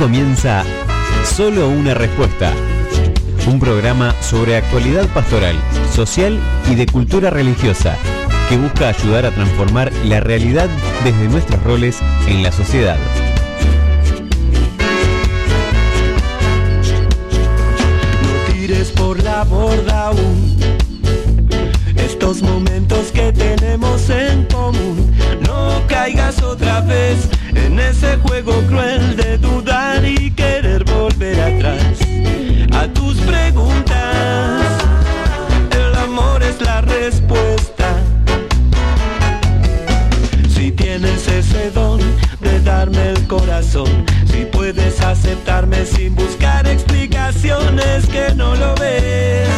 comienza Solo una respuesta. Un programa sobre actualidad pastoral, social y de cultura religiosa que busca ayudar a transformar la realidad desde nuestros roles en la sociedad. No tires por la borda aún estos momentos que tenemos en común. No caigas otra vez en ese juego cruel de dudar aceptarme sin buscar explicaciones que no lo ves,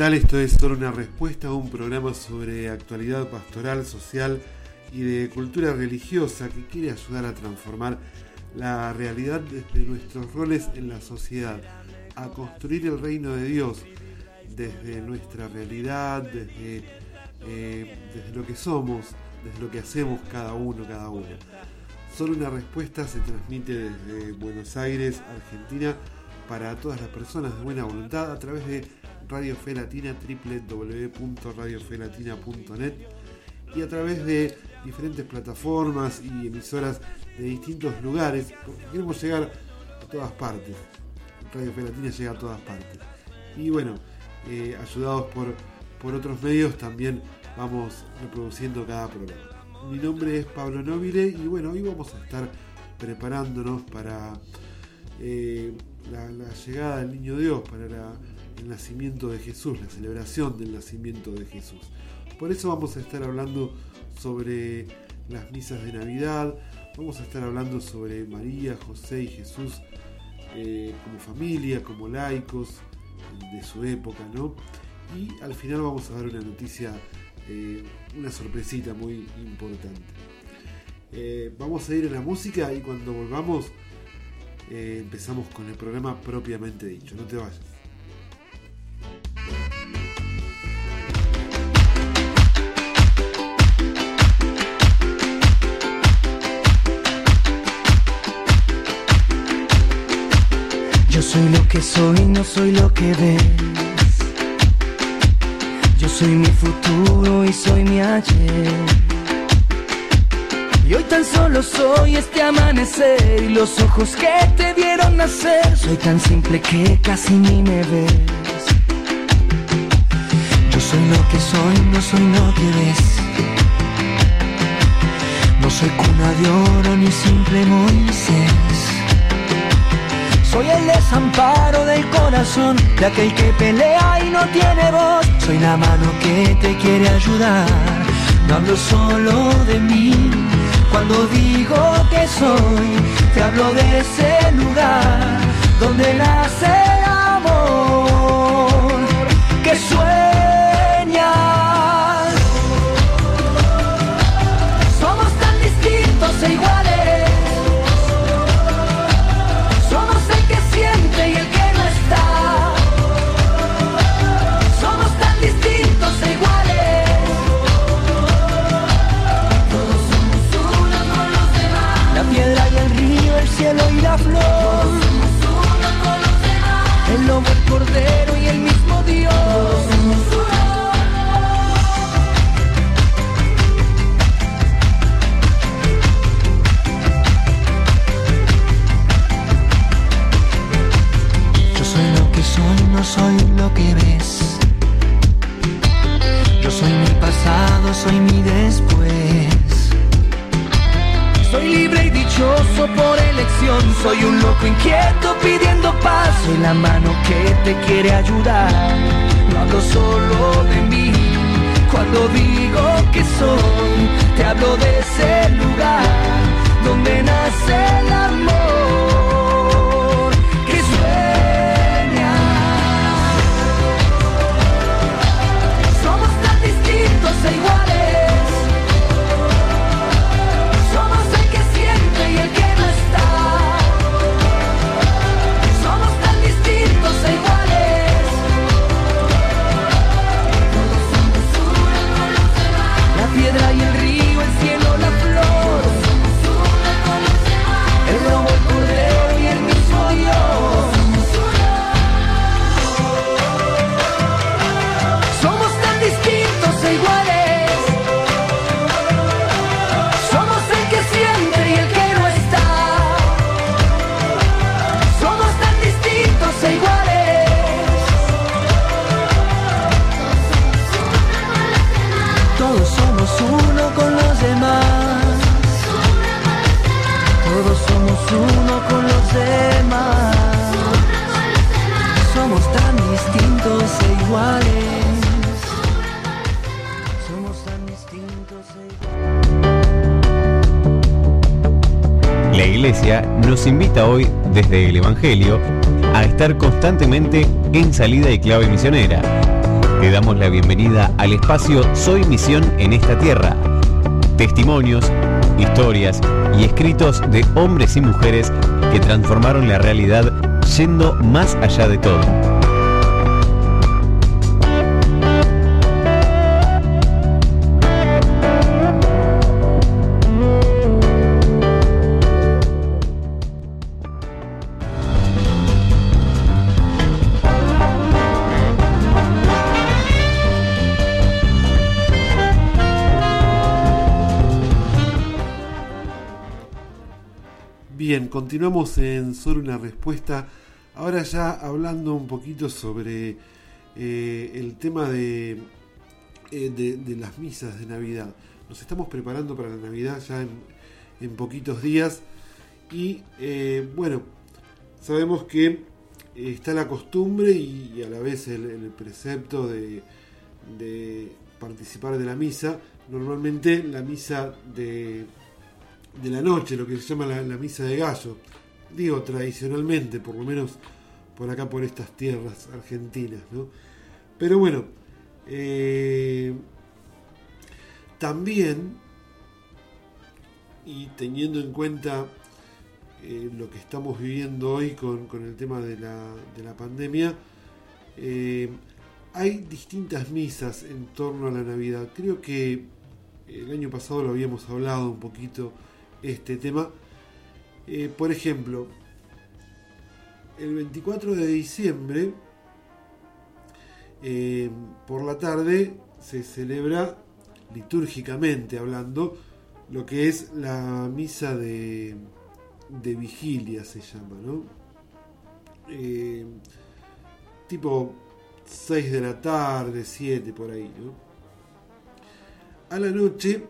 tal? Esto es solo una respuesta a un programa sobre actualidad pastoral, social y de cultura religiosa que quiere ayudar a transformar la realidad desde nuestros roles en la sociedad, a construir el reino de Dios desde nuestra realidad, desde, eh, desde lo que somos, desde lo que hacemos cada uno, cada una. Solo una respuesta se transmite desde Buenos Aires, Argentina, para todas las personas de buena voluntad a través de Radio Fe Latina, www.radiofelatina.net y a través de diferentes plataformas y emisoras de distintos lugares, queremos llegar a todas partes. Radio Fe Latina llega a todas partes. Y bueno, eh, ayudados por, por otros medios también vamos reproduciendo cada programa. Mi nombre es Pablo Nobile y bueno, hoy vamos a estar preparándonos para eh, la llegada del Niño Dios, para la- el nacimiento de Jesús, la celebración del nacimiento de Jesús. Por eso vamos a estar hablando sobre las misas de Navidad, vamos a estar hablando sobre María, José y Jesús eh, como familia, como laicos de su época, ¿no? Y al final vamos a dar una noticia, eh, una sorpresita muy importante. Eh, vamos a ir a la música y cuando volvamos empezamos con el programa propiamente dicho. No te vayas. Yo soy lo que soy, no soy lo que ves. Yo soy mi futuro y soy mi ayer. Y hoy tan solo soy este amanecer y los ojos que te vieron nacer. Soy tan simple que casi ni me ves. Soy lo que soy, no soy lo que ves. No soy cuna de oro ni simple Moisés. Soy el desamparo del corazón de aquel que pelea y no tiene voz. Soy la mano que te quiere ayudar. No hablo solo de mí. Cuando digo que soy, te hablo de ese lugar donde nace el amor que sueñas. Distintos e por elección. Soy un loco inquieto pidiendo paz. Soy la mano que te quiere ayudar. No hablo solo de mí. Cuando digo que soy, te hablo de ese lugar donde nace el amor que sueña. Somos tan distintos e igual. Hoy desde el Evangelio a estar constantemente en salida y clave misionera. Te damos la bienvenida al espacio Soy Misión en esta tierra. Testimonios, historias y escritos de hombres y mujeres que transformaron la realidad yendo más allá de todo. Continuamos en solo una respuesta. Ahora ya hablando un poquito sobre eh, el tema de, eh, de, de las misas de Navidad. Nos estamos preparando para la Navidad ya en, poquitos días y eh, bueno, sabemos que está la costumbre y, a la vez el, precepto de participar de la misa. Normalmente la misa de, de la noche, lo que se llama la, misa de gallo. Digo tradicionalmente, por lo menos por acá, por estas tierras argentinas, ¿no? Pero bueno, eh, también, y teniendo en cuenta eh, lo que estamos viviendo hoy con, con el tema de la, de la pandemia, eh, hay distintas misas en torno a la Navidad. Creo que el año pasado lo habíamos hablado un poquito este tema. Eh, por ejemplo, el 24 de diciembre, eh, por la tarde, se celebra litúrgicamente hablando lo que es la misa de, de vigilia, se llama, ¿no? Eh, tipo 6 de la tarde, 7 por ahí, ¿no? A la noche,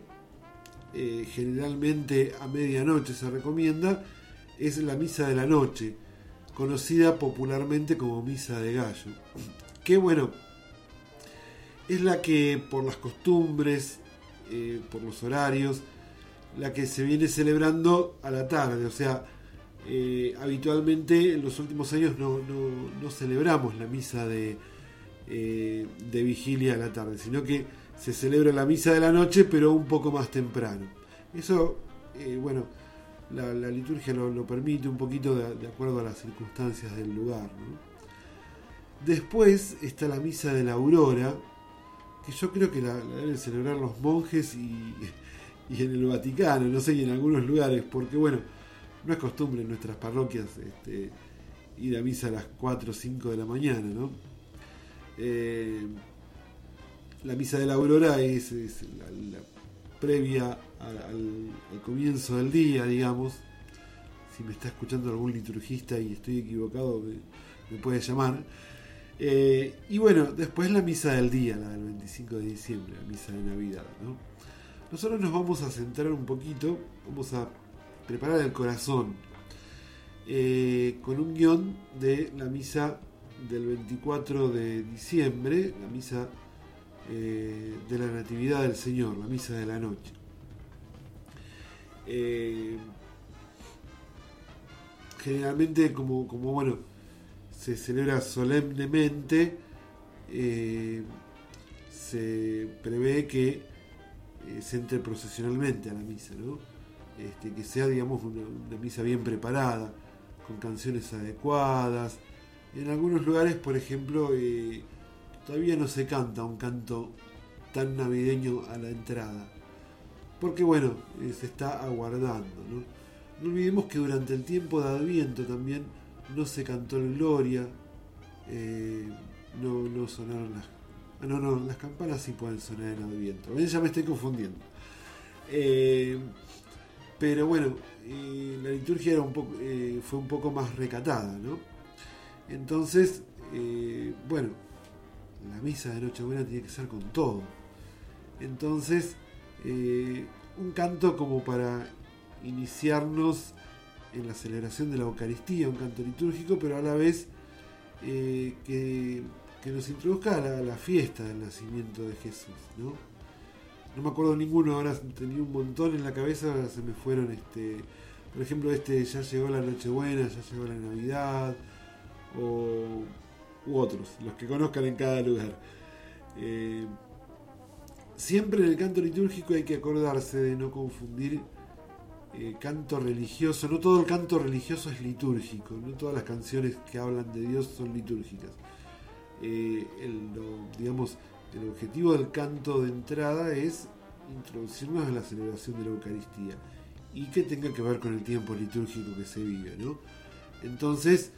eh, generalmente a medianoche se recomienda, es la misa de la noche, conocida popularmente como misa de gallo. Que bueno, es la que por las costumbres, eh, por los horarios, la que se viene celebrando a la tarde, o sea, eh, habitualmente en los últimos años no, no, no celebramos la misa de, de vigilia a la tarde, sino que se celebra la misa de la noche, pero un poco más temprano. Eso, eh, bueno, la, liturgia lo, lo, permite un poquito de, de, acuerdo a las circunstancias del lugar. ¿no? Después está la misa de la aurora, que yo creo que la, la deben celebrar los monjes y, y, en el Vaticano, no sé, y en algunos lugares, porque bueno, no es costumbre en nuestras parroquias este, ir a misa a las 4 o 5 de la mañana, ¿no? Eh, la misa de la aurora es, la, previa al, comienzo del día, digamos. Si me está escuchando algún liturgista y estoy equivocado, me, me puede llamar. Eh, y bueno, después la misa del día, la del 25 de diciembre, la misa de Navidad. ¿no? Nosotros nos vamos a centrar un poquito, vamos a preparar el corazón eh, con un guion de la misa del 24 de diciembre, la misa eh, de la Natividad del Señor, la misa de la noche. Eh, generalmente, como, bueno, se celebra solemnemente, eh, se prevé que se entre procesionalmente a la misa, ¿no? Este, que sea, digamos, una, misa bien preparada, con canciones adecuadas. En algunos lugares, por ejemplo, todavía no se canta un canto tan navideño a la entrada. Porque bueno, eh, se está aguardando. ¿no? no olvidemos que durante el tiempo de Adviento también no se cantó el Gloria, eh, no, sonaron las... Ah, no, no, las campanas sí pueden sonar en Adviento. Ya me estoy confundiendo. Eh, pero bueno, la liturgia era un poco, fue un poco más recatada, ¿no? Entonces, bueno, la misa de Nochebuena tiene que ser con todo. Entonces, eh, un canto como para iniciarnos en la celebración de la Eucaristía, un canto litúrgico, pero a la vez eh, que, nos introduzca a la, fiesta del nacimiento de Jesús. ¿no? no me acuerdo ninguno, ahora tenía un montón en la cabeza, se me fueron, este, por ejemplo, este ya llegó la Nochebuena, ya llegó la Navidad, o, u otros, los que conozcan en cada lugar. Eh, siempre en el canto litúrgico hay que acordarse de no confundir eh, canto religioso. No todo el canto religioso es litúrgico, no todas las canciones que hablan de Dios son litúrgicas. Eh, el, digamos, el objetivo del canto de entrada es introducirnos a la celebración de la Eucaristía y que tenga que ver con el tiempo litúrgico que se vive, ¿no? Entonces,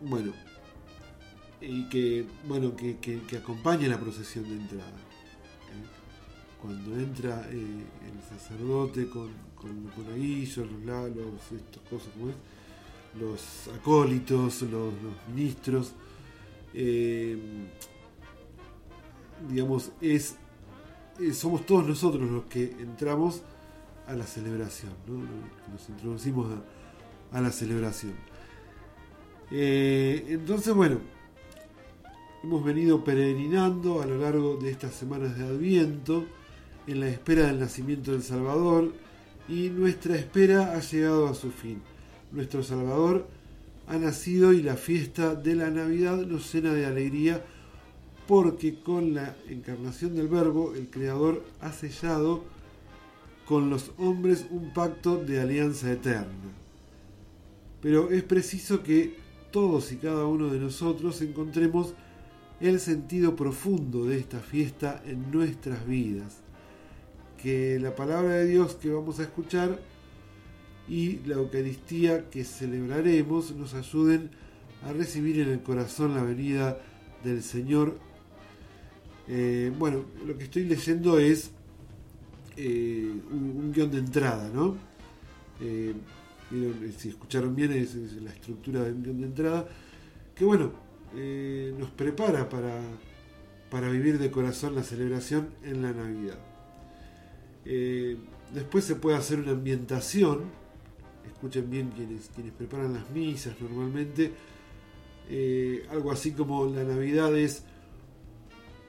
bueno, y que, bueno, que, que, acompañe la procesión de entrada. ¿eh? Cuando entra eh, el sacerdote con, con los monaguillos, los lalos, estas cosas como es, los acólitos, los, ministros, digamos, es, somos todos nosotros los que entramos a la celebración, nos introducimos a la celebración. Eh, entonces, bueno, hemos venido peregrinando a lo largo de estas semanas de Adviento en la espera del nacimiento del Salvador y nuestra espera ha llegado a su fin. Nuestro Salvador ha nacido y la fiesta de la Navidad nos llena de alegría porque con la encarnación del Verbo el Creador ha sellado con los hombres un pacto de alianza eterna. Pero es preciso que todos y cada uno de nosotros encontremos el sentido profundo de esta fiesta en nuestras vidas. Que la palabra de Dios que vamos a escuchar y la Eucaristía que celebraremos nos ayuden a recibir en el corazón la venida del Señor. Eh, bueno, lo que estoy leyendo es eh, un, guion de entrada, ¿no? Eh, si escucharon bien, es, la estructura de, entrada, que bueno, eh, nos prepara para, para vivir de corazón la celebración en la Navidad. Eh, después se puede hacer una ambientación, escuchen bien quienes, quienes preparan las misas normalmente, eh, algo así como la Navidad es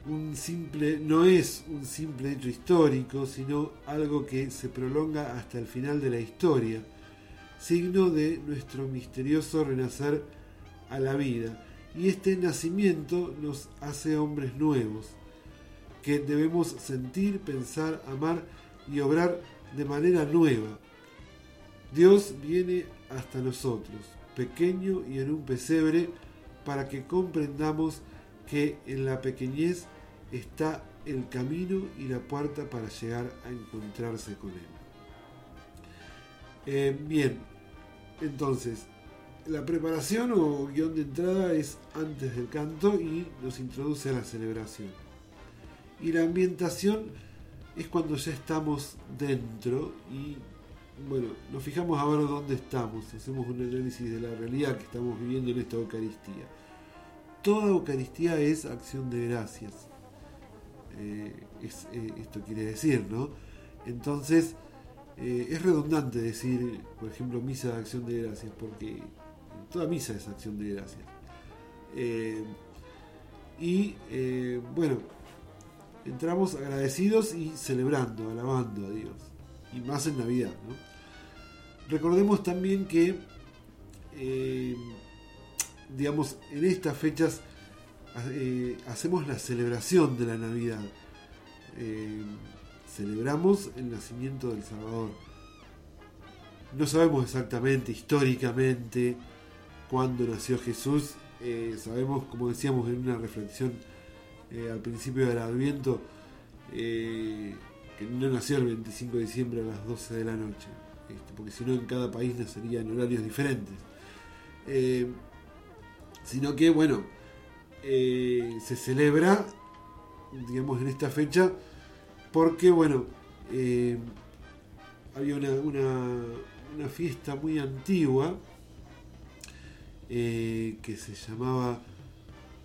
un simple, no es un simple hecho histórico, sino algo que se prolonga hasta el final de la historia signo de nuestro misterioso renacer a la vida. Y este nacimiento nos hace hombres nuevos, que debemos sentir, pensar, amar y obrar de manera nueva. Dios viene hasta nosotros, pequeño y en un pesebre, para que comprendamos que en la pequeñez está el camino y la puerta para llegar a encontrarse con Él. Eh, bien, entonces, la preparación o guion de entrada es antes del canto y nos introduce a la celebración. Y la ambientación es cuando ya estamos dentro y bueno, nos fijamos a ver dónde estamos, hacemos un análisis de la realidad que estamos viviendo en esta Eucaristía. Toda Eucaristía es acción de gracias. Eh, eh, esto quiere decir, ¿no? Entonces, eh, es redundante decir, por ejemplo, misa de acción de gracias, porque toda misa es acción de gracias. Eh, y eh, bueno, entramos agradecidos y celebrando, alabando a Dios. Y más en Navidad. Recordemos también que, digamos, en estas fechas hacemos la celebración de la Navidad celebramos el nacimiento del Salvador. No sabemos exactamente, históricamente, cuándo nació Jesús. Eh, sabemos, como decíamos en una reflexión eh, al principio del Adviento, eh, que no nació el 25 de diciembre a las 12 de la noche, este, porque si no en cada país nacería en horarios diferentes. sino que, bueno, se celebra, digamos, en esta fecha porque, bueno, eh, había una, una, fiesta muy antigua eh, que se llamaba,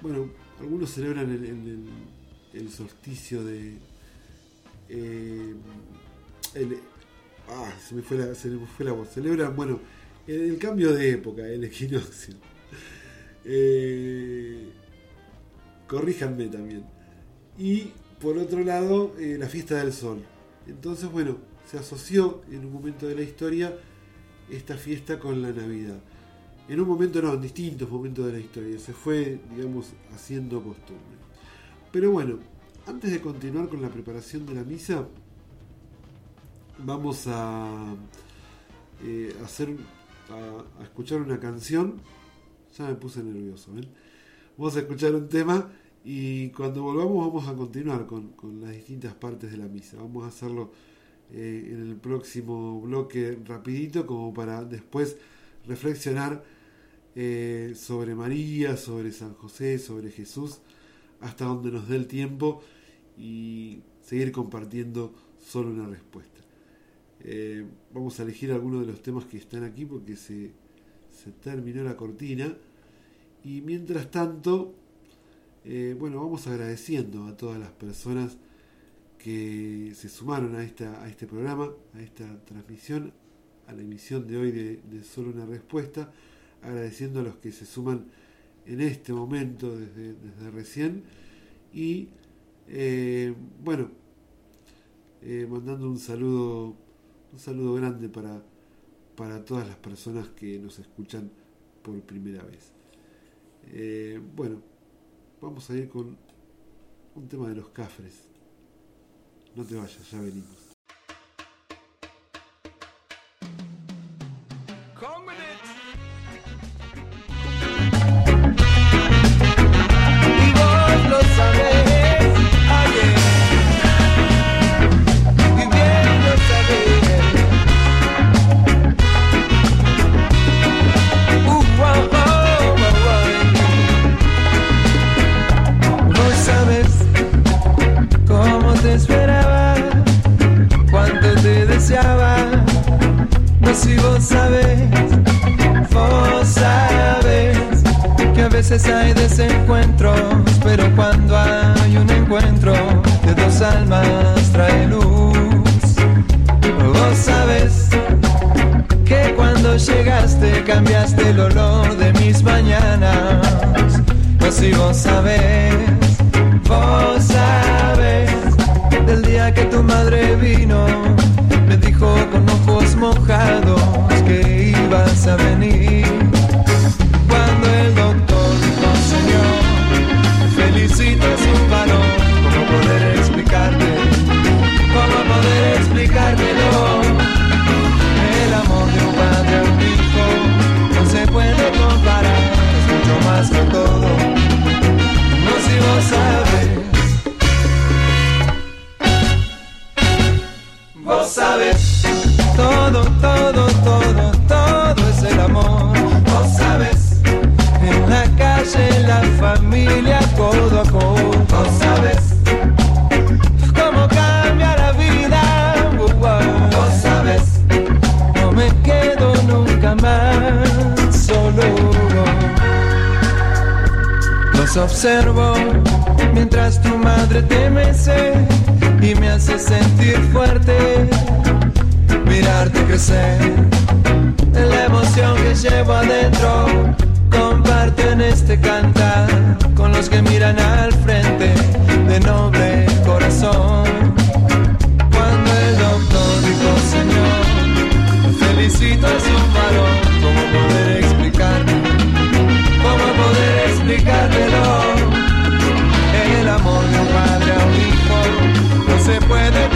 bueno, algunos celebran el, el, solsticio de, eh, ah, se me fue la, se me fue la voz. Celebran, bueno, el, el cambio de época, el equinoccio. Eh, corríjanme también. Y por otro lado, eh, la fiesta del sol. Entonces, bueno, se asoció en un momento de la historia esta fiesta con la Navidad. En un momento, no, en distintos momentos de la historia. Se fue, digamos, haciendo costumbre. Pero bueno, antes de continuar con la preparación de la misa, vamos a eh, hacer a, a escuchar una canción. Ya me puse nervioso, ¿ven? Vamos a escuchar un tema y cuando volvamos vamos a continuar con, las distintas partes de la misa. Vamos a hacerlo eh, en el próximo bloque rapidito como para después reflexionar eh, sobre María, sobre San José, sobre Jesús, hasta donde nos dé el tiempo y seguir compartiendo solo una respuesta. Eh, vamos a elegir algunos de los temas que están aquí porque se terminó la cortina. Y mientras tanto, eh, bueno, vamos agradeciendo a todas las personas que se sumaron a, esta, a este programa, a esta transmisión, a la emisión de hoy de, Solo una Respuesta, agradeciendo a los que se suman en este momento, desde, desde recién, y eh, bueno, eh, mandando un saludo, un saludo grande para, para todas las personas que nos escuchan por primera vez. Bueno, vamos a ir con un tema de los cafres. No te vayas, ya venimos. Llegaste cambiaste el olor de mis mañanas. No si vos sabes, vos sabes del día que tu madre vino, me dijo con ojos mojados que ibas a venir. Todo, todo, todo, todo es el amor. Vos sabes en la calle, en la familia, codo a codo. Vos sabes cómo cambia la vida. Vos sabes no me quedo nunca más solo. Los observo mientras tu madre te mece y me hace sentir fuerte mirarte crecer. La emoción que llevo adentro comparto en este cantar con los que miran al frente de noble corazón. Cuando el doctor dijo, Señor, felicito a su varón, se puede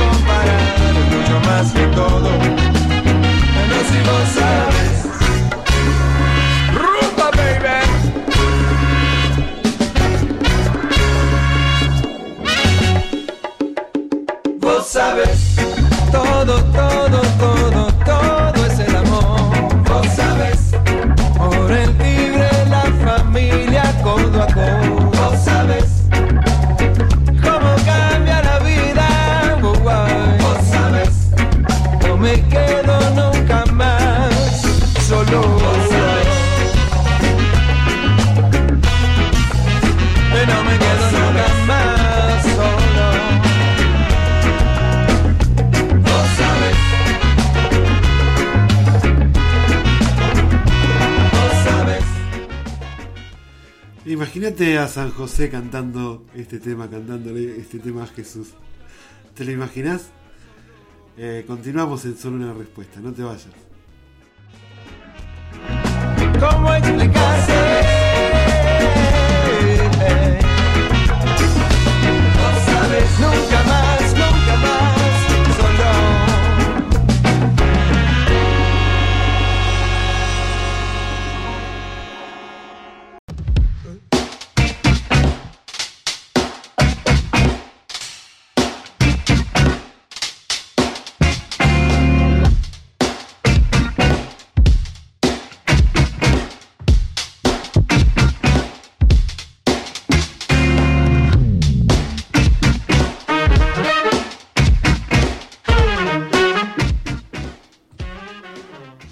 San José cantando este tema, cantándole este tema a Jesús. ¿Te lo imaginas? Eh, continuamos en solo una respuesta, no te vayas. ¿Cómo explicarse?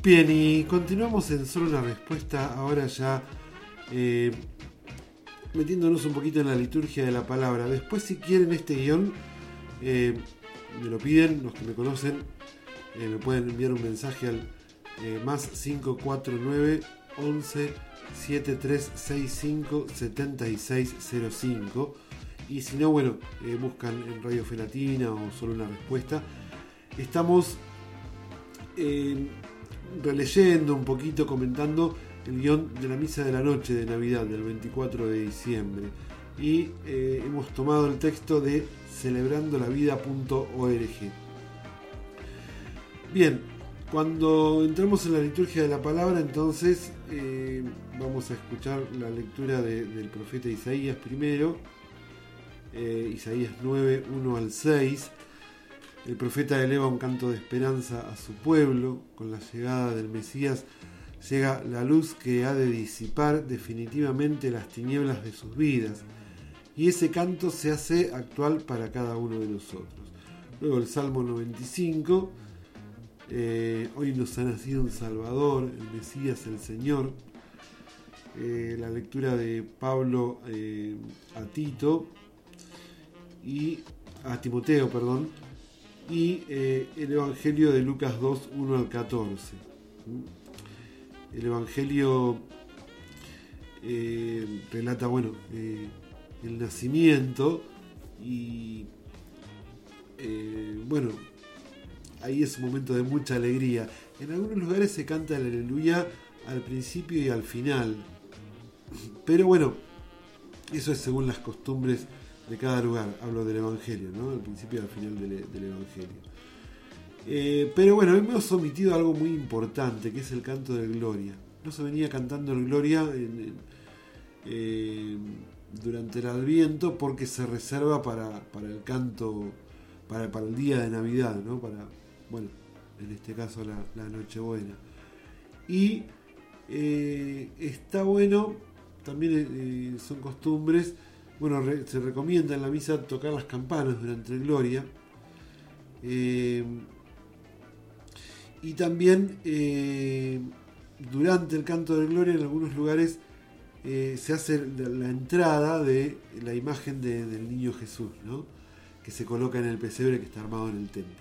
Bien, y continuamos en solo una respuesta, ahora ya eh, metiéndonos un poquito en la liturgia de la palabra. Después, si quieren este guion, eh, me lo piden, los que me conocen, eh, me pueden enviar un mensaje al más 549 11 7365 7605. Y si no, bueno, buscan en Radio Felatina o solo una respuesta. Estamos eh, releyendo un poquito, comentando el guion de la misa de la noche de Navidad del 24 de diciembre. Y eh, hemos tomado el texto de celebrandolavida.org. Bien, cuando entramos en la liturgia de la palabra, entonces eh, vamos a escuchar la lectura de- del profeta Isaías primero, eh, Isaías 9, 1 al 6. El profeta eleva un canto de esperanza a su pueblo. Con la llegada del Mesías llega la luz que ha de disipar definitivamente las tinieblas de sus vidas. Y ese canto se hace actual para cada uno de nosotros. Luego el Salmo 95. eh, hoy nos ha nacido un Salvador, el Mesías, el Señor. Eh, la lectura de Pablo eh, a Tito y a Timoteo, perdón, y eh, el Evangelio de Lucas 2, 1 al 14. ¿Mm? El Evangelio eh, relata, bueno, eh, el nacimiento y, bueno, ahí es un momento de mucha alegría. En algunos lugares se canta el aleluya al principio y al final. Pero bueno, eso es según las costumbres de cada lugar. Hablo del Evangelio, ¿no? Al principio y al final del, del Evangelio. Eh, pero bueno, hemos omitido algo muy importante, que es el canto de Gloria. No se venía cantando el Gloria eh, durante el Adviento porque se reserva para, para el canto, para, para el día de Navidad, ¿no? Para, bueno, en este caso la, la Nochebuena. Y eh, está bueno, también son costumbres, bueno, re- se recomienda en la misa tocar las campanas durante el Gloria. Eh, y también eh, durante el canto de Gloria en algunos lugares eh, se hace la, la entrada de la imagen de- del niño Jesús, ¿no? que se coloca en el pesebre que está armado en el templo.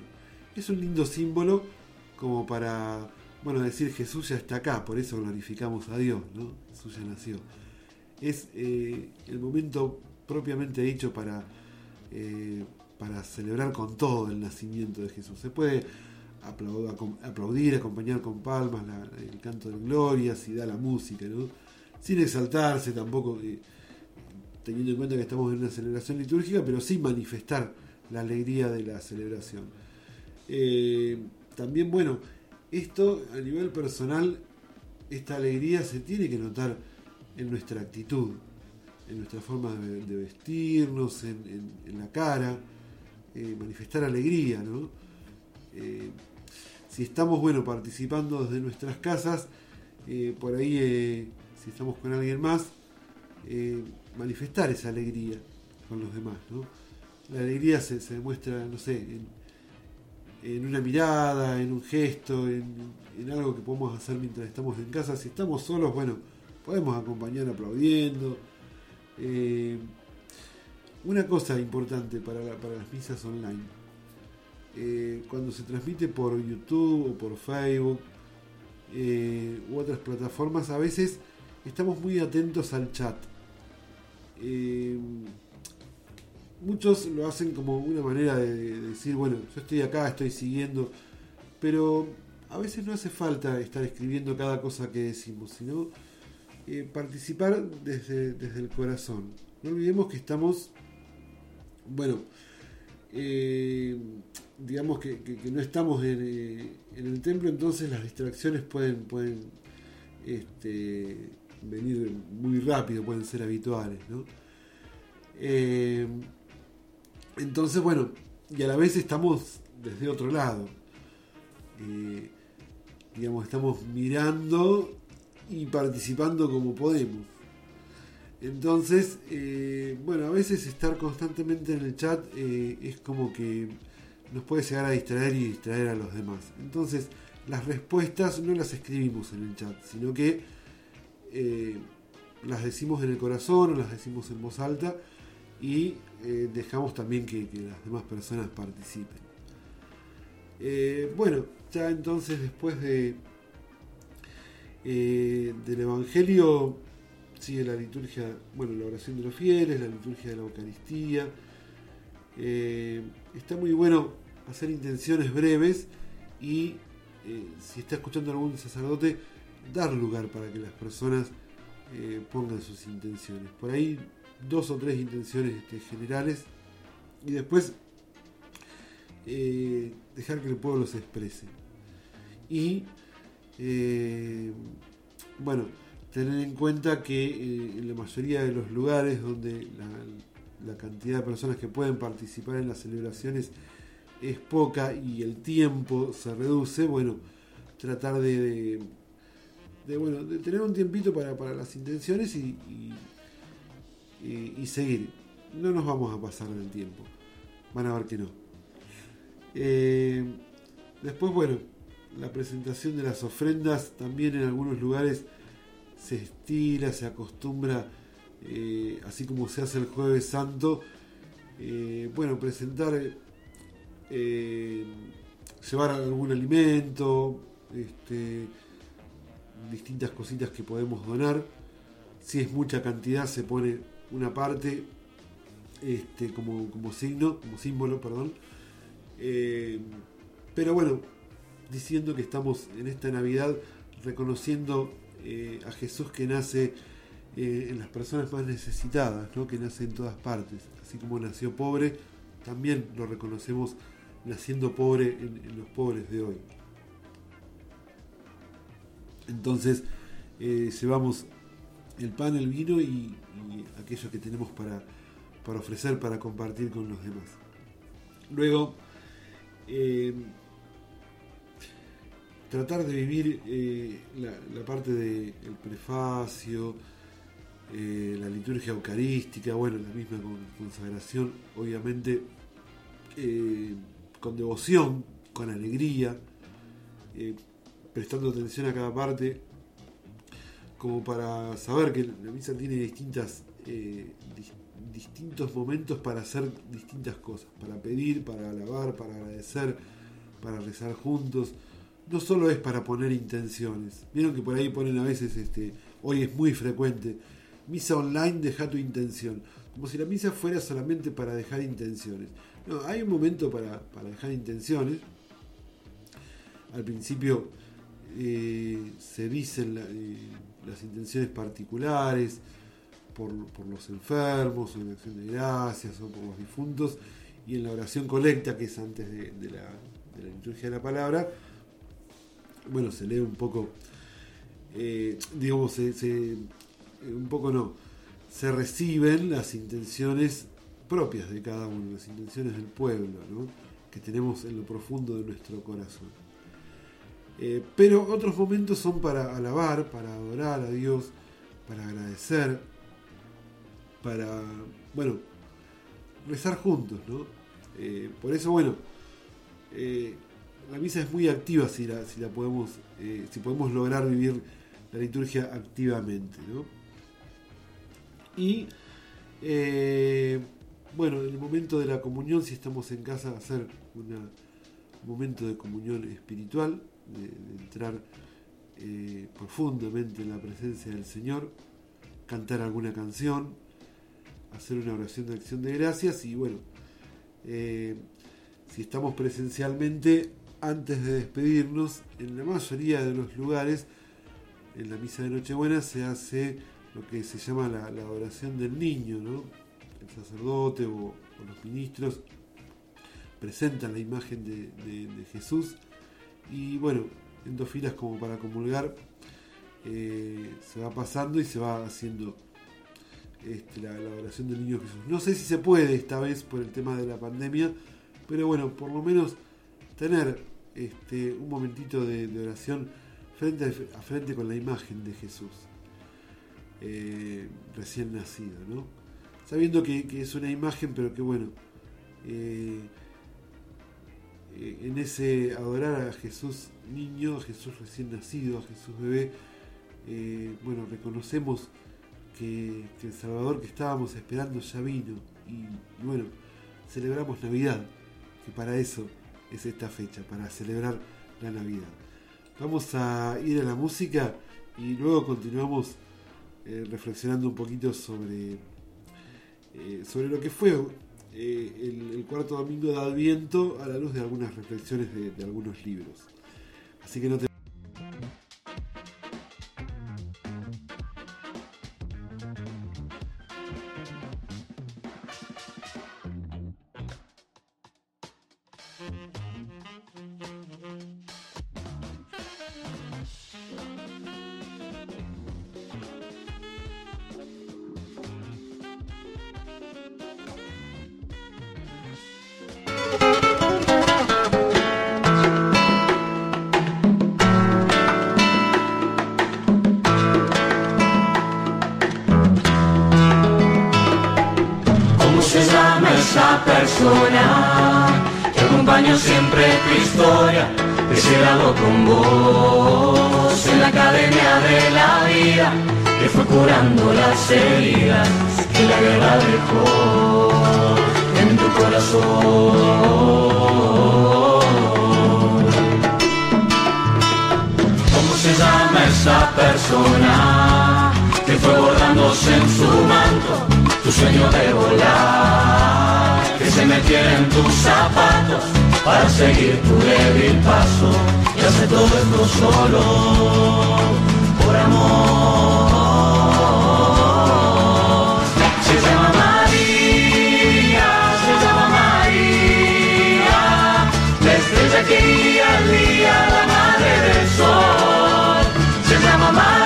Es un lindo símbolo como para, bueno, decir Jesús ya está acá, por eso glorificamos a Dios, ¿no? Jesús ya nació. Es eh, el momento propiamente dicho para, eh, para celebrar con todo el nacimiento de Jesús. Se puede aplaudir, acompañar con palmas el canto de gloria, si da la música, sin exaltarse tampoco, eh, teniendo en cuenta que estamos en una celebración litúrgica, pero sin manifestar la alegría de la celebración. También, bueno, esto a nivel personal, esta alegría se tiene que notar en nuestra actitud, en nuestra forma de, vestirnos, en, la cara, eh, manifestar alegría, ¿no? Eh, si estamos, bueno, participando desde nuestras casas, eh, por ahí, si estamos con alguien más, manifestar esa alegría con los demás, ¿no? La alegría se, se demuestra, no sé, en, en una mirada, en un gesto, en, en algo que podemos hacer mientras estamos en casa. Si estamos solos, bueno, podemos acompañar aplaudiendo. Eh, una cosa importante para, para las misas online. Eh, cuando se transmite por YouTube o por Facebook eh, u otras plataformas, a veces estamos muy atentos al chat. muchos lo hacen como una manera de decir, bueno, yo estoy acá, estoy siguiendo, pero a veces no hace falta estar escribiendo cada cosa que decimos, sino eh, participar desde, desde el corazón. No olvidemos que estamos, bueno, eh, digamos que, no estamos en, eh, en el templo, entonces las distracciones pueden, pueden este, venir muy rápido, pueden ser habituales, ¿no? Entonces, bueno, y a la vez estamos desde otro lado. Digamos, estamos mirando y participando como podemos. Entonces, eh, bueno, a veces estar constantemente en el chat eh, es como que nos puede llegar a distraer y distraer a los demás. Entonces, las respuestas no las escribimos en el chat, sino que eh, las decimos en el corazón las decimos en voz alta y dejamos también que, las demás personas participen. Bueno, ya entonces después de eh, del Evangelio sigue la liturgia, bueno, la oración de los fieles, la liturgia de la Eucaristía. Eh, está muy bueno hacer intenciones breves y eh, si está escuchando algún sacerdote, dar lugar para que las personas pongan sus intenciones. Por ahí dos o tres intenciones este, generales y después dejar que el pueblo se exprese. Y eh, bueno, tener en cuenta que eh, en la mayoría de los lugares donde la, cantidad de personas que pueden participar en las celebraciones es poca y el tiempo se reduce, bueno, tratar de, bueno, de tener un tiempito para, para las intenciones y- y seguir. No nos vamos a pasar del tiempo. Van a ver que no. Eh, después, bueno, la presentación de las ofrendas también en algunos lugares se estila, se acostumbra, eh, así como se hace el jueves santo, eh, bueno, presentar, eh, llevar algún alimento, este, distintas cositas que podemos donar. Si es mucha cantidad se pone una parte este, como, como signo, como símbolo, perdón. Pero bueno, diciendo que estamos en esta Navidad reconociendo eh, a Jesús que nace eh, en las personas más necesitadas, ¿no? que nace en todas partes. Así como nació pobre, también lo reconocemos naciendo pobre en, los pobres de hoy. Entonces eh, llevamos el pan, el vino y, y aquello que tenemos para, para ofrecer, para compartir con los demás. Luego, tratar de vivir eh, la, la parte del prefacio, eh, la liturgia eucarística, bueno, la misma con- consagración, obviamente eh, con devoción, con alegría, prestando atención a cada parte, como para saber que la misa tiene distintas dis- distintos momentos para hacer distintas cosas, para pedir, para alabar, para agradecer, para rezar juntos. No solo es para poner intenciones. Vieron que por ahí ponen a veces, este, hoy es muy frecuente, misa online, deja tu intención. Como si la misa fuera solamente para dejar intenciones. No, hay un momento para, para dejar intenciones. Al principio eh, se dicen eh, las intenciones particulares por, por los enfermos, o en acción de gracias, o por los difuntos, y en la oración colecta, que es antes de, de la, de la liturgia de la palabra, bueno, se lee un poco, eh, digamos, eh, un poco no, se reciben las intenciones propias de cada uno, las intenciones del pueblo, ¿no? que tenemos en lo profundo de nuestro corazón. Eh, pero otros momentos son para alabar, para adorar a Dios, para agradecer, para, bueno, rezar juntos, ¿no? Por eso, bueno, la misa es muy activa si la, si la podemos, eh, si podemos lograr vivir la liturgia activamente, ¿no? Y eh, bueno, en el momento de la comunión, si estamos en casa, hacer un momento de comunión espiritual, de, entrar eh, profundamente en la presencia del Señor, cantar alguna canción, hacer una oración de acción de gracias y bueno, si estamos presencialmente, antes de despedirnos, en la mayoría de los lugares, en la misa de Nochebuena se hace lo que se llama la, la oración del niño, ¿no? El sacerdote o, los ministros presentan la imagen de Jesús y bueno, en dos filas como para comulgar, eh, se va pasando y se va haciendo este, la, la oración del niño Jesús. No sé si se puede esta vez por el tema de la pandemia, pero bueno, por lo menos tener este, un momentito de, oración frente a, frente con la imagen de Jesús eh, recién nacido, ¿no? Sabiendo que, es una imagen, pero que bueno, eh, eh, en ese adorar a Jesús niño, a Jesús recién nacido, a Jesús bebé, bueno, reconocemos que, el Salvador que estábamos esperando ya vino y bueno, celebramos Navidad, que para eso es esta fecha, para celebrar la Navidad. Vamos a ir a la música y luego continuamos eh, reflexionando un poquito sobre, eh, sobre lo que fue eh, el, cuarto domingo de Adviento a la luz de algunas reflexiones de, de algunos libros. Así que no te... llama esa persona que acompañó siempre tu historia? Se graduó con vos en la academia de la vida, que fue curando las heridas que la guerra dejó en tu corazón. ¿Cómo se llama esa persona que fue bordándose en su manto tu sueño de volar? Que se metiera en tus zapatos para seguir tu débil paso y hace todo esto solo por amor. Se llama María, se llama María, la estrella que al día, la madre del sol. Se llama María,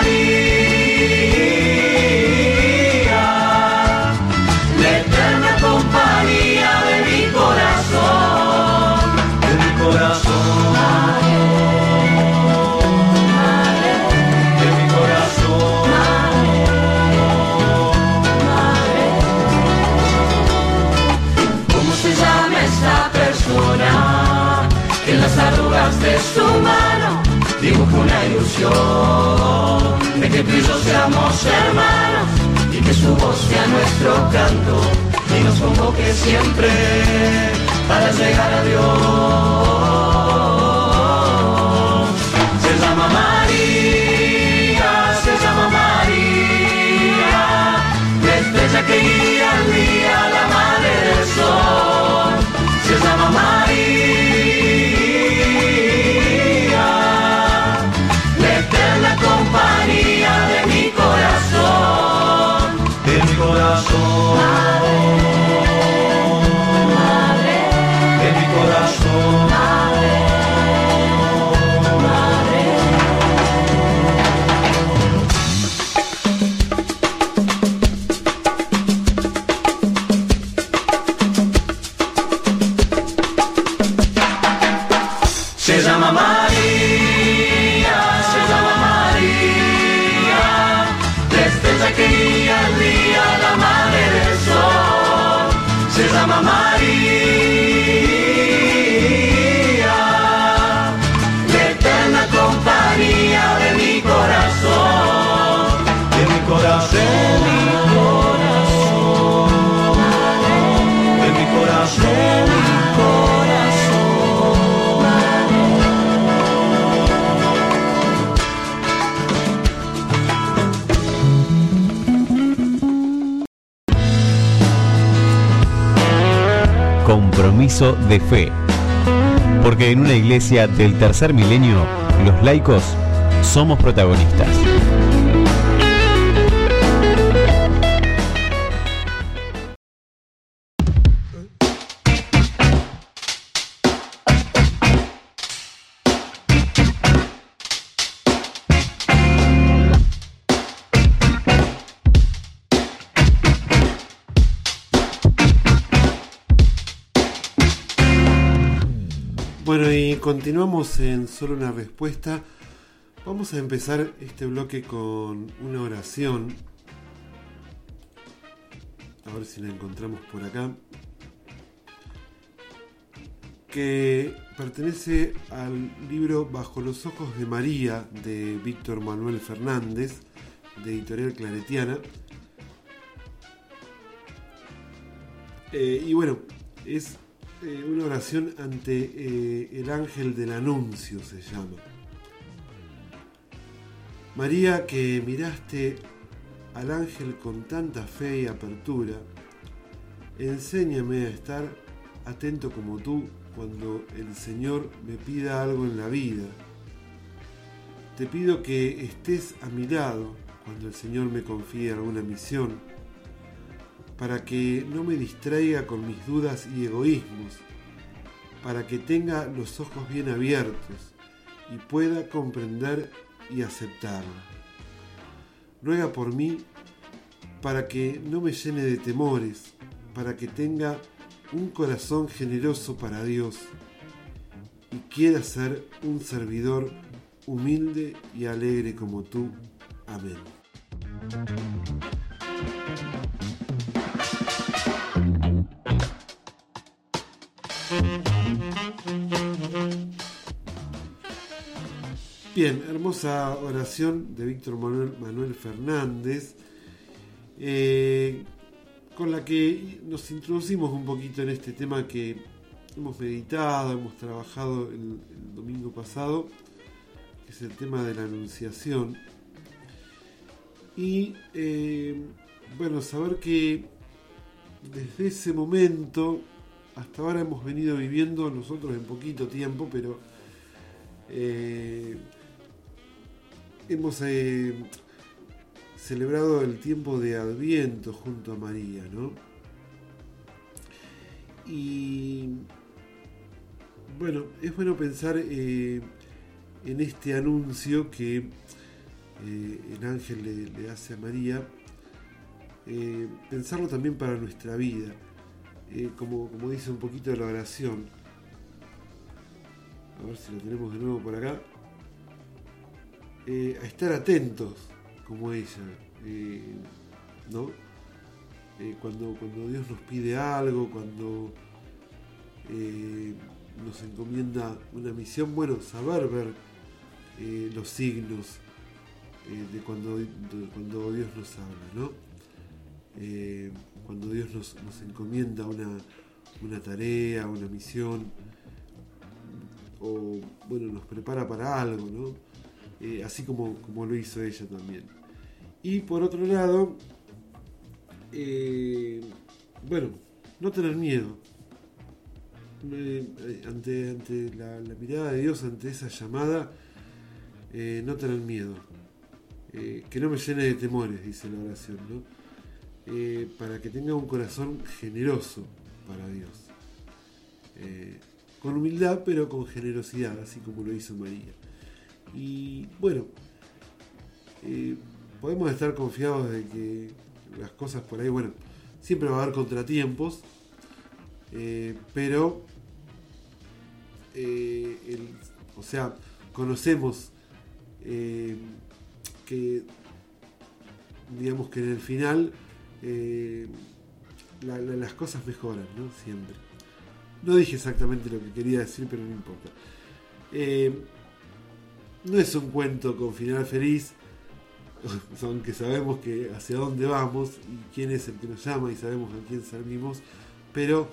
de su mano dibuja una ilusión. De que tú y seamos hermanos y que su voz sea nuestro canto y nos convoque siempre para llegar a Dios? Se llama María, se llama María, la estrella que guía al día, la madre del sol. Se llama María, de fe. Porque en una iglesia del tercer milenio, los laicos somos protagonistas. En solo una respuesta. Vamos a empezar este bloque con una oración. A ver si la encontramos por acá. Que pertenece al libro Bajo los ojos de María de Víctor Manuel Fernández, de Editorial Claretiana. Eh, y bueno, es eh, una oración ante eh, el ángel del anuncio, se llama. María, que miraste al ángel con tanta fe y apertura, enséñame a estar atento como tú cuando el Señor me pida algo en la vida. Te pido que estés a mi lado cuando el Señor me confíe alguna misión para que no me distraiga con mis dudas y egoísmos, para que tenga los ojos bien abiertos y pueda comprender y aceptarla. Ruega por mí para que no me llene de temores, para que tenga un corazón generoso para Dios y quiera ser un servidor humilde y alegre como tú. Amén. Bien, hermosa oración de Víctor Manuel, Fernández, eh, con la que nos introducimos un poquito en este tema que hemos meditado, hemos trabajado el, el domingo pasado, que es el tema de la anunciación. Y eh, bueno, saber que desde ese momento hasta ahora hemos venido viviendo nosotros en poquito tiempo, pero eh, hemos eh, celebrado el tiempo de Adviento junto a María, ¿no? Y bueno, es bueno pensar eh, en este anuncio que el ángel le, hace a María, pensarlo también para nuestra vida, eh, como, como dice un poquito de la oración. A ver si lo tenemos de nuevo por acá. Eh, a estar atentos como ella, eh, ¿no? Cuando, cuando Dios nos pide algo, cuando nos encomienda una misión, bueno, saber ver los signos de cuando, de, cuando Dios nos habla, ¿no? Cuando Dios nos, nos encomienda una, una tarea, una misión, o bueno, nos prepara para algo, ¿no? Eh, así como, como, lo hizo ella también. Y por otro lado, eh, bueno, no tener miedo. Eh, ante, ante la, la, mirada de Dios, ante esa llamada, no tener miedo. que no me llene de temores, dice la oración, ¿no? Para que tenga un corazón generoso para Dios. con humildad, pero con generosidad, así como lo hizo María. Y bueno, eh, podemos estar confiados de que las cosas por ahí, bueno, siempre va a haber contratiempos, eh, pero, eh, o sea, conocemos eh, que, digamos que en el final eh, la, la, las cosas mejoran, ¿no? Siempre. No dije exactamente lo que quería decir, pero no importa. Eh, no es un cuento con final feliz, aunque sabemos que hacia dónde vamos y quién es el que nos llama y sabemos a quién servimos, pero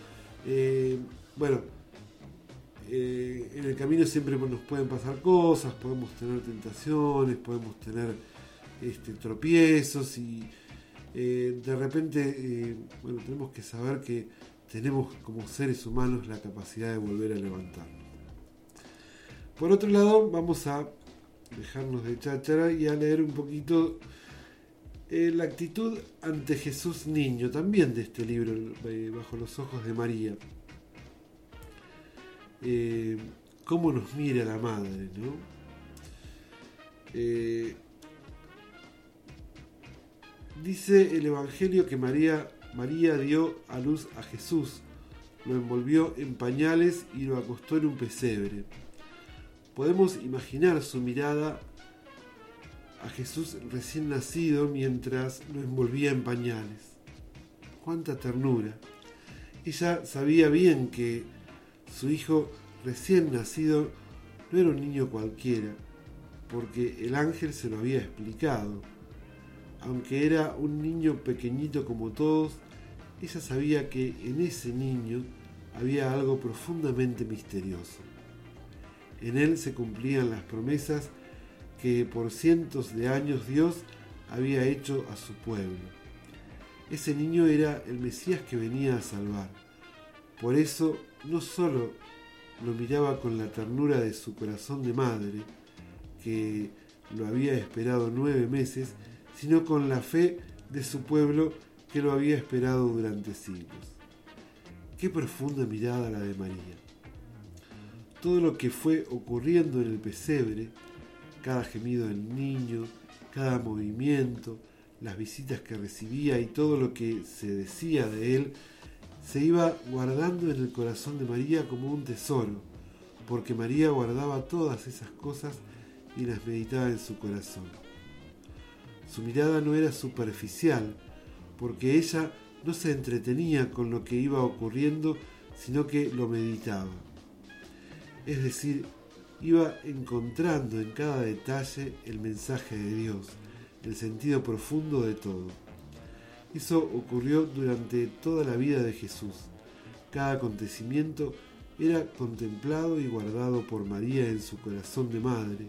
eh, bueno, en el camino siempre nos pueden pasar cosas, podemos tener tentaciones, podemos tener este, tropiezos y eh, de repente, bueno, tenemos que saber que tenemos como seres humanos la capacidad de volver a levantarnos. Por otro lado, vamos a dejarnos de cháchara y a leer un poquito eh, la actitud ante Jesús niño, también de este libro, eh, Bajo los ojos de María. Eh, cómo nos mira la madre, ¿no? Dice el Evangelio que María, María dio a luz a Jesús, lo envolvió en pañales y lo acostó en un pesebre. Podemos imaginar su mirada a Jesús recién nacido mientras lo envolvía en pañales. Cuánta ternura. Ella sabía bien que su hijo recién nacido no era un niño cualquiera, porque el ángel se lo había explicado. Aunque era un niño pequeñito como todos, ella sabía que en ese niño había algo profundamente misterioso. En él se cumplían las promesas que por cientos de años Dios había hecho a su pueblo. Ese niño era el Mesías que venía a salvar. Por eso no solo lo miraba con la ternura de su corazón de madre, que lo había esperado nueve meses, sino con la fe de su pueblo que lo había esperado durante siglos. Qué profunda mirada la de María todo lo que fue ocurriendo en el pesebre, cada gemido del niño, cada movimiento, las visitas que recibía y todo lo que se decía de él, se iba guardando en el corazón de María como un tesoro, porque María guardaba todas esas cosas y las meditaba en su corazón. Su mirada no era superficial, porque ella no se entretenía con lo que iba ocurriendo, sino que lo meditaba es decir, iba encontrando en cada detalle el mensaje de Dios, el sentido profundo de todo. Eso ocurrió durante toda la vida de Jesús. Cada acontecimiento era contemplado y guardado por María en su corazón de madre.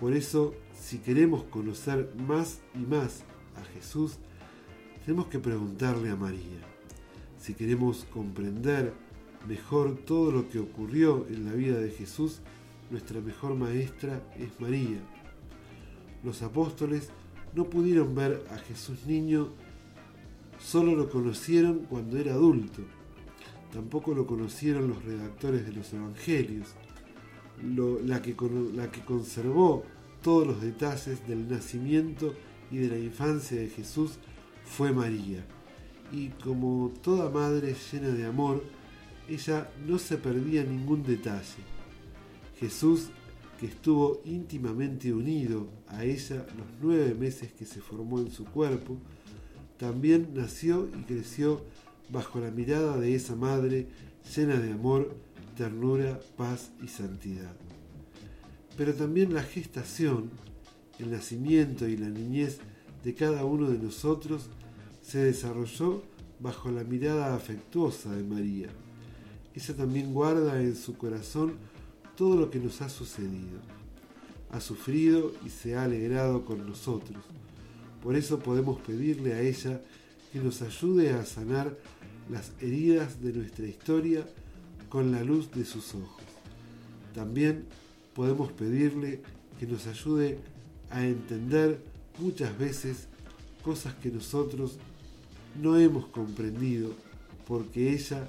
Por eso, si queremos conocer más y más a Jesús, tenemos que preguntarle a María. Si queremos comprender mejor todo lo que ocurrió en la vida de Jesús, nuestra mejor maestra es María. Los apóstoles no pudieron ver a Jesús niño, solo lo conocieron cuando era adulto. Tampoco lo conocieron los redactores de los evangelios. la, que, la que conservó todos los detalles del nacimiento y de la infancia de Jesús fue María. Y como toda madre llena de amor, ella no se perdía ningún detalle. Jesús, que estuvo íntimamente unido a ella los nueve meses que se formó en su cuerpo, también nació y creció bajo la mirada de esa madre llena de amor, ternura, paz y santidad. Pero también la gestación, el nacimiento y la niñez de cada uno de nosotros se desarrolló bajo la mirada afectuosa de María ella también guarda en su corazón todo lo que nos ha sucedido. Ha sufrido y se ha alegrado con nosotros. Por eso podemos pedirle a ella que nos ayude a sanar las heridas de nuestra historia con la luz de sus ojos. También podemos pedirle que nos ayude a entender muchas veces cosas que nosotros no hemos comprendido porque ella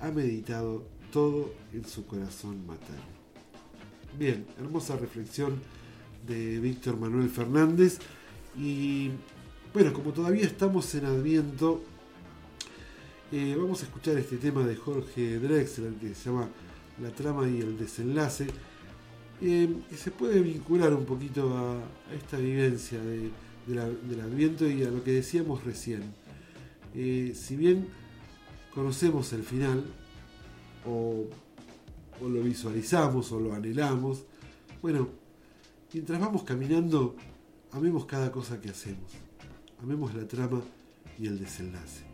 ha meditado todo en su corazón materno. Bien, hermosa reflexión de Víctor Manuel Fernández. Y bueno, como todavía estamos en Adviento, eh, vamos a escuchar este tema de Jorge Drexler que se llama La trama y el desenlace, que se puede vincular un poquito a, esta vivencia del Adviento y a lo que decíamos recién. Eh, si bien conocemos el final, o, lo visualizamos, o lo anhelamos, bueno, mientras vamos caminando, amemos cada cosa que hacemos, amemos la trama y el desenlace.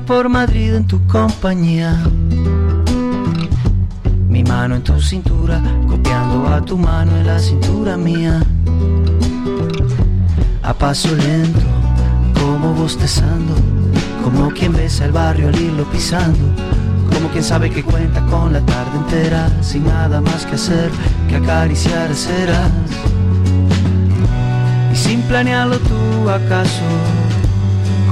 Por Madrid en tu compañía. Mi mano en tu cintura, copiando a tu mano en la cintura mía. A paso lento, como bostezando, como quien besa el barrio al irlo pisando. Como quien sabe que cuenta con la tarde entera, sin nada más que hacer que acariciar ceras. Y sin planearlo tú acaso,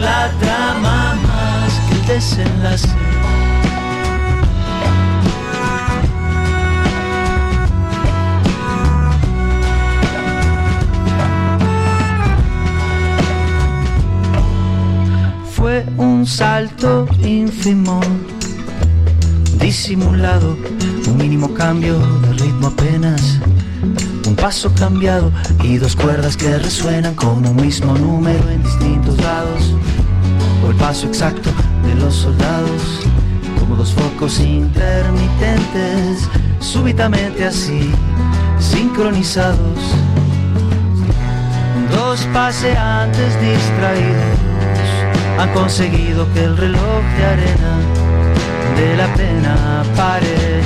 La trama más que el desenlace. fue un salto ínfimo, disimulado, un mínimo cambio de ritmo apenas, un paso cambiado y dos cuerdas que resuenan como un mismo número en distintos lados, el paso exacto de los soldados, como dos focos intermitentes, súbitamente así, sincronizados, dos paseantes distraídos han conseguido que el reloj de arena de la pena pare,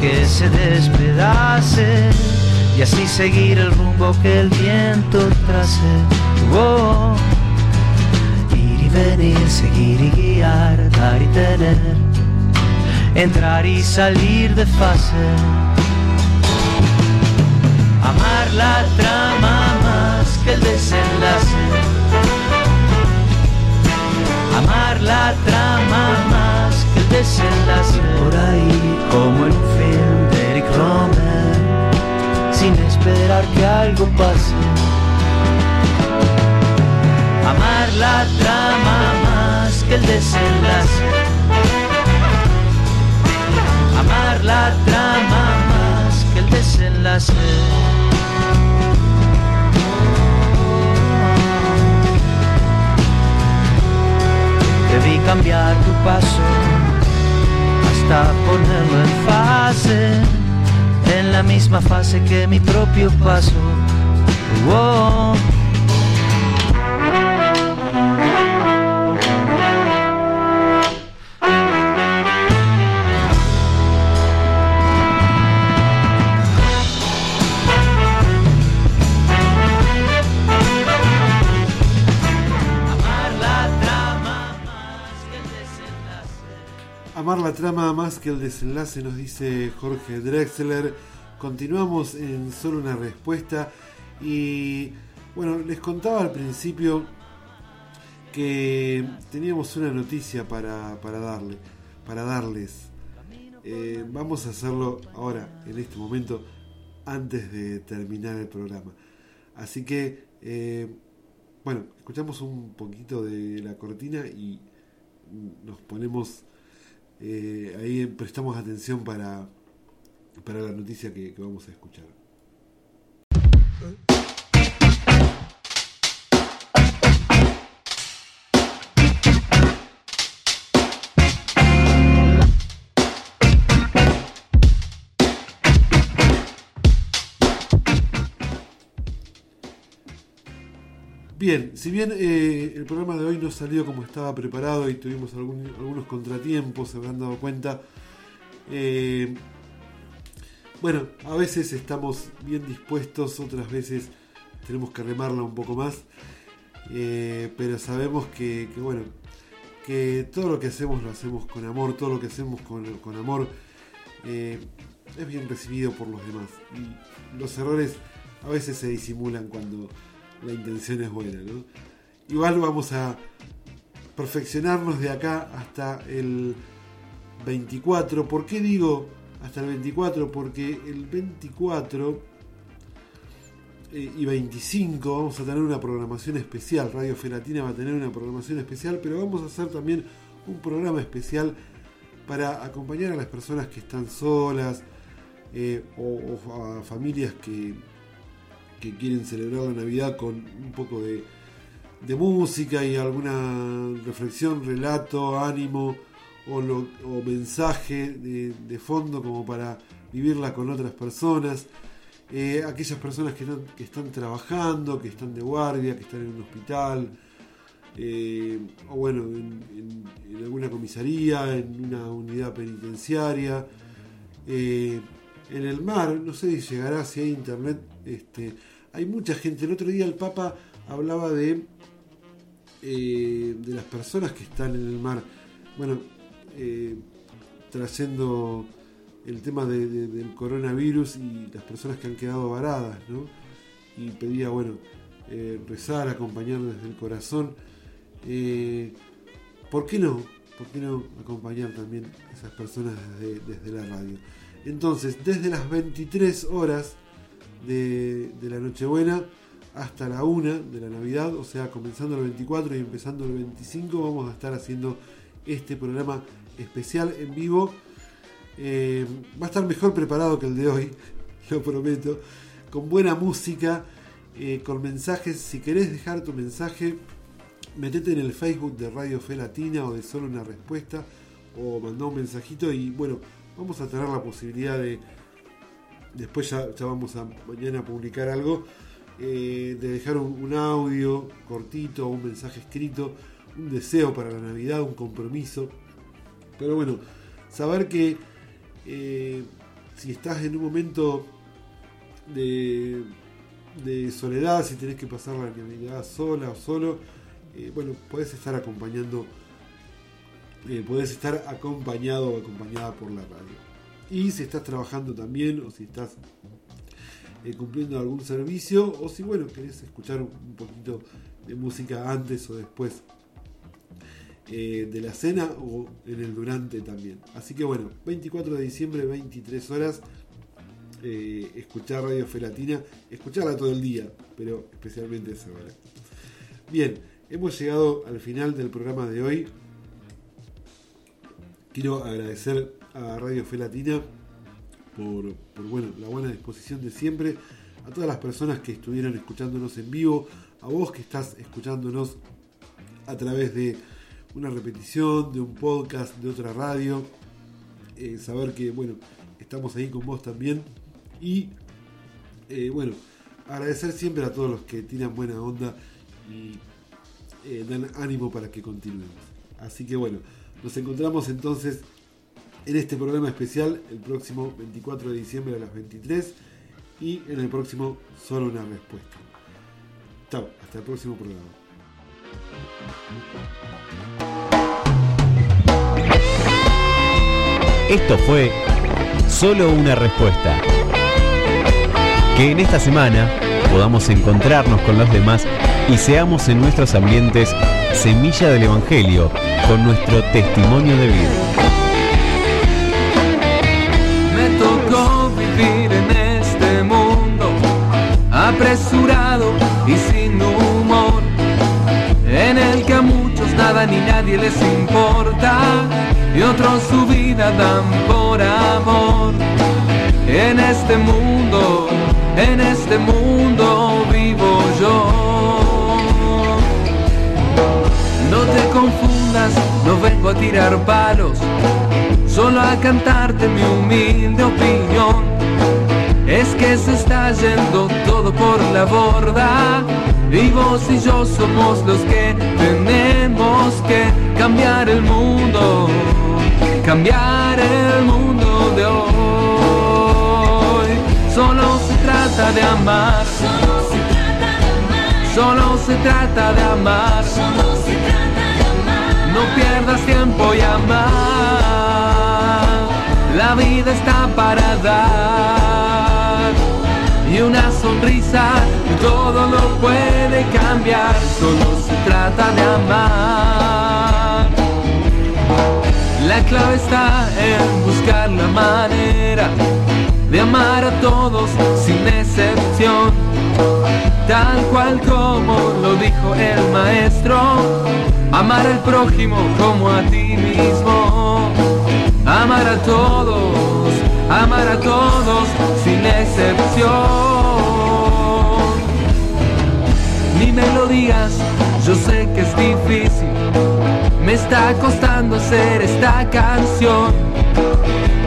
que se despedace y así seguir el rumbo que el viento trace. Oh, venir, seguir y guiar, dar y tener, entrar y salir de fase. Amar la trama más que el desenlace. Amar la trama más que el desenlace. Por ahí como en un film de Eric Romer sin esperar que algo pase amar la trama más que el desenlace amar la trama más que el desenlace Debí cambiar tu paso hasta ponerlo en fase, en la misma fase que mi propio paso. Oh. Trama más que el desenlace, nos dice Jorge Drexler. Continuamos en solo una respuesta. Y bueno, les contaba al principio que teníamos una noticia para, para darle, para darles. Eh, vamos a hacerlo ahora, en este momento, antes de terminar el programa. Así que, eh, bueno, escuchamos un poquito de la cortina y nos ponemos eh, ahí, prestamos atención para, para la noticia que, que vamos a escuchar. Bien, si bien eh, el programa de hoy no salió como estaba preparado y tuvimos algunos contratiempos, se habrán dado cuenta, eh, bueno, a veces estamos bien dispuestos, otras veces tenemos que remarla un poco más, eh, pero sabemos que, bueno, que todo lo que hacemos lo hacemos con amor, todo lo que hacemos con, con amor es bien recibido por los demás. Y los errores a veces se disimulan cuando la intención es buena, ¿no? Igual vamos a perfeccionarnos de acá hasta el 24. ¿Por qué digo hasta el 24? Porque el 24 eh, y 25 vamos a tener una programación especial. Radio Felatina va a tener una programación especial, pero vamos a hacer también un programa especial para acompañar a las personas que están solas eh, o, a familias que, que quieren celebrar la Navidad con un poco de, música y alguna reflexión, relato, ánimo o, mensaje de, fondo como para vivirla con otras personas. Eh, aquellas personas que están, que están, trabajando, que están de guardia, que están en un hospital, eh, o bueno, en, alguna comisaría, en una unidad penitenciaria, eh, en el mar, no sé si llegará, si hay internet, este, hay mucha gente. El otro día el Papa hablaba de, de las personas que están en el mar, bueno, trayendo el tema del coronavirus y las personas que han quedado varadas, ¿no? Y pedía, bueno, eh, rezar, acompañar desde el corazón. Eh, ¿Por qué no? ¿Por qué no acompañar también a esas personas desde, la radio? Entonces, desde las 23 horas de, la Nochebuena hasta la 1 de la Navidad, o sea, comenzando el 24 y empezando el 25, vamos a estar haciendo este programa especial en vivo eh, va a estar mejor preparado que el de hoy, lo prometo. Con buena música, eh, con mensajes. Si querés dejar tu mensaje, metete en el Facebook de Radio Fe Latina o de Solo una Respuesta o mandá un mensajito y bueno, vamos a tener la posibilidad de. Después ya, vamos a mañana a publicar algo. Eh, de dejar un, un, audio cortito, un mensaje escrito, un deseo para la Navidad, un compromiso. Pero bueno, saber que eh, si estás en un momento de, soledad, si tenés que pasar la Navidad sola o solo, eh, bueno, podés estar acompañando, podés estar acompañado o acompañada por la radio. Y si estás trabajando también, o si estás cumpliendo algún servicio, o si bueno, querés escuchar un poquito de música antes o después eh, de la cena o en el durante también. Así que bueno, 24 de diciembre, 23 horas, eh, escuchar Radio Felatina, escucharla todo el día, pero especialmente esa hora. Bien, hemos llegado al final del programa de hoy. Quiero agradecer a Radio Felatina por, bueno, la buena disposición de siempre, a todas las personas que estuvieron escuchándonos en vivo, a vos que estás escuchándonos a través de una repetición de un podcast de otra radio. Eh, saber que, bueno, estamos ahí con vos también. Y, eh, bueno, agradecer siempre a todos los que tiran buena onda y eh, dan ánimo para que continuemos. Así que, bueno, nos encontramos entonces en este programa especial el próximo 24 de diciembre a las 23 y en el próximo solo una respuesta. Chao, hasta el próximo programa. Esto fue Solo una respuesta. Que en esta semana podamos encontrarnos con los demás y seamos en nuestros ambientes semilla del Evangelio con nuestro testimonio de vida. Apresurado y sin humor, en el que a muchos nada ni nadie les importa y otros su vida dan por amor. En este mundo, en este mundo vivo yo. No te confundas, no vengo a tirar palos, solo a cantarte mi humilde opinión. Es que se está yendo todo por la borda y vos y yo somos los que tenemos que cambiar el mundo cambiar el mundo de hoy. Solo se trata de amar. Solo se trata de amar. No pierdas tiempo y amar. La vida está para dar. Y una sonrisa todo lo puede cambiar. Solo se trata de amar. La clave está en buscar la manera de amar a todos sin excepción. tal cual como lo dijo el maestro, amar al prójimo como a ti mismo, amar a todos, amar a todos sin excepción. Ni me lo digas, yo sé que es difícil, me está costando hacer esta canción,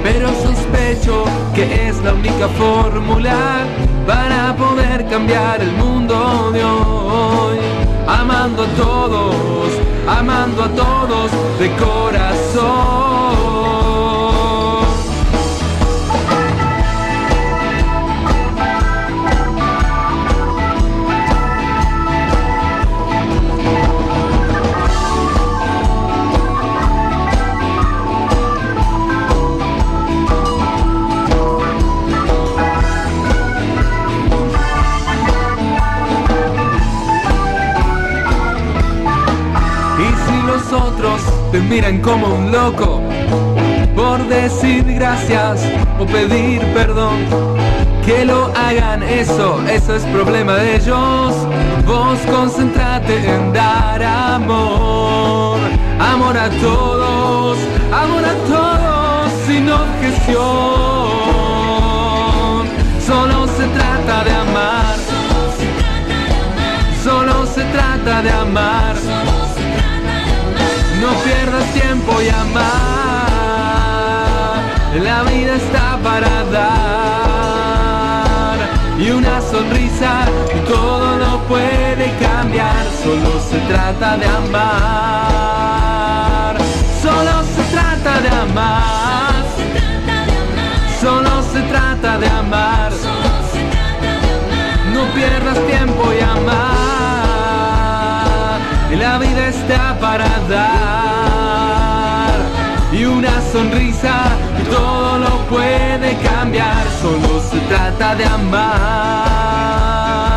pero sospecho que es la única fórmula para poder cambiar el mundo de hoy. Amando a todos, amando a todos de corazón. Miran como un loco por decir gracias o pedir perdón. Que lo hagan eso, eso es problema de ellos. Vos concentrate en dar amor, amor a todos, amor a todos sin objeción. Solo se trata de amar, solo se trata de amar. No pierdas tiempo y amar. La vida está para dar. Y una sonrisa todo lo puede cambiar. Solo se trata de amar. Solo se trata de amar. Solo se trata de amar. No pierdas tiempo y amar la vida está para dar. Y una sonrisa todo lo puede cambiar, solo se trata de amar.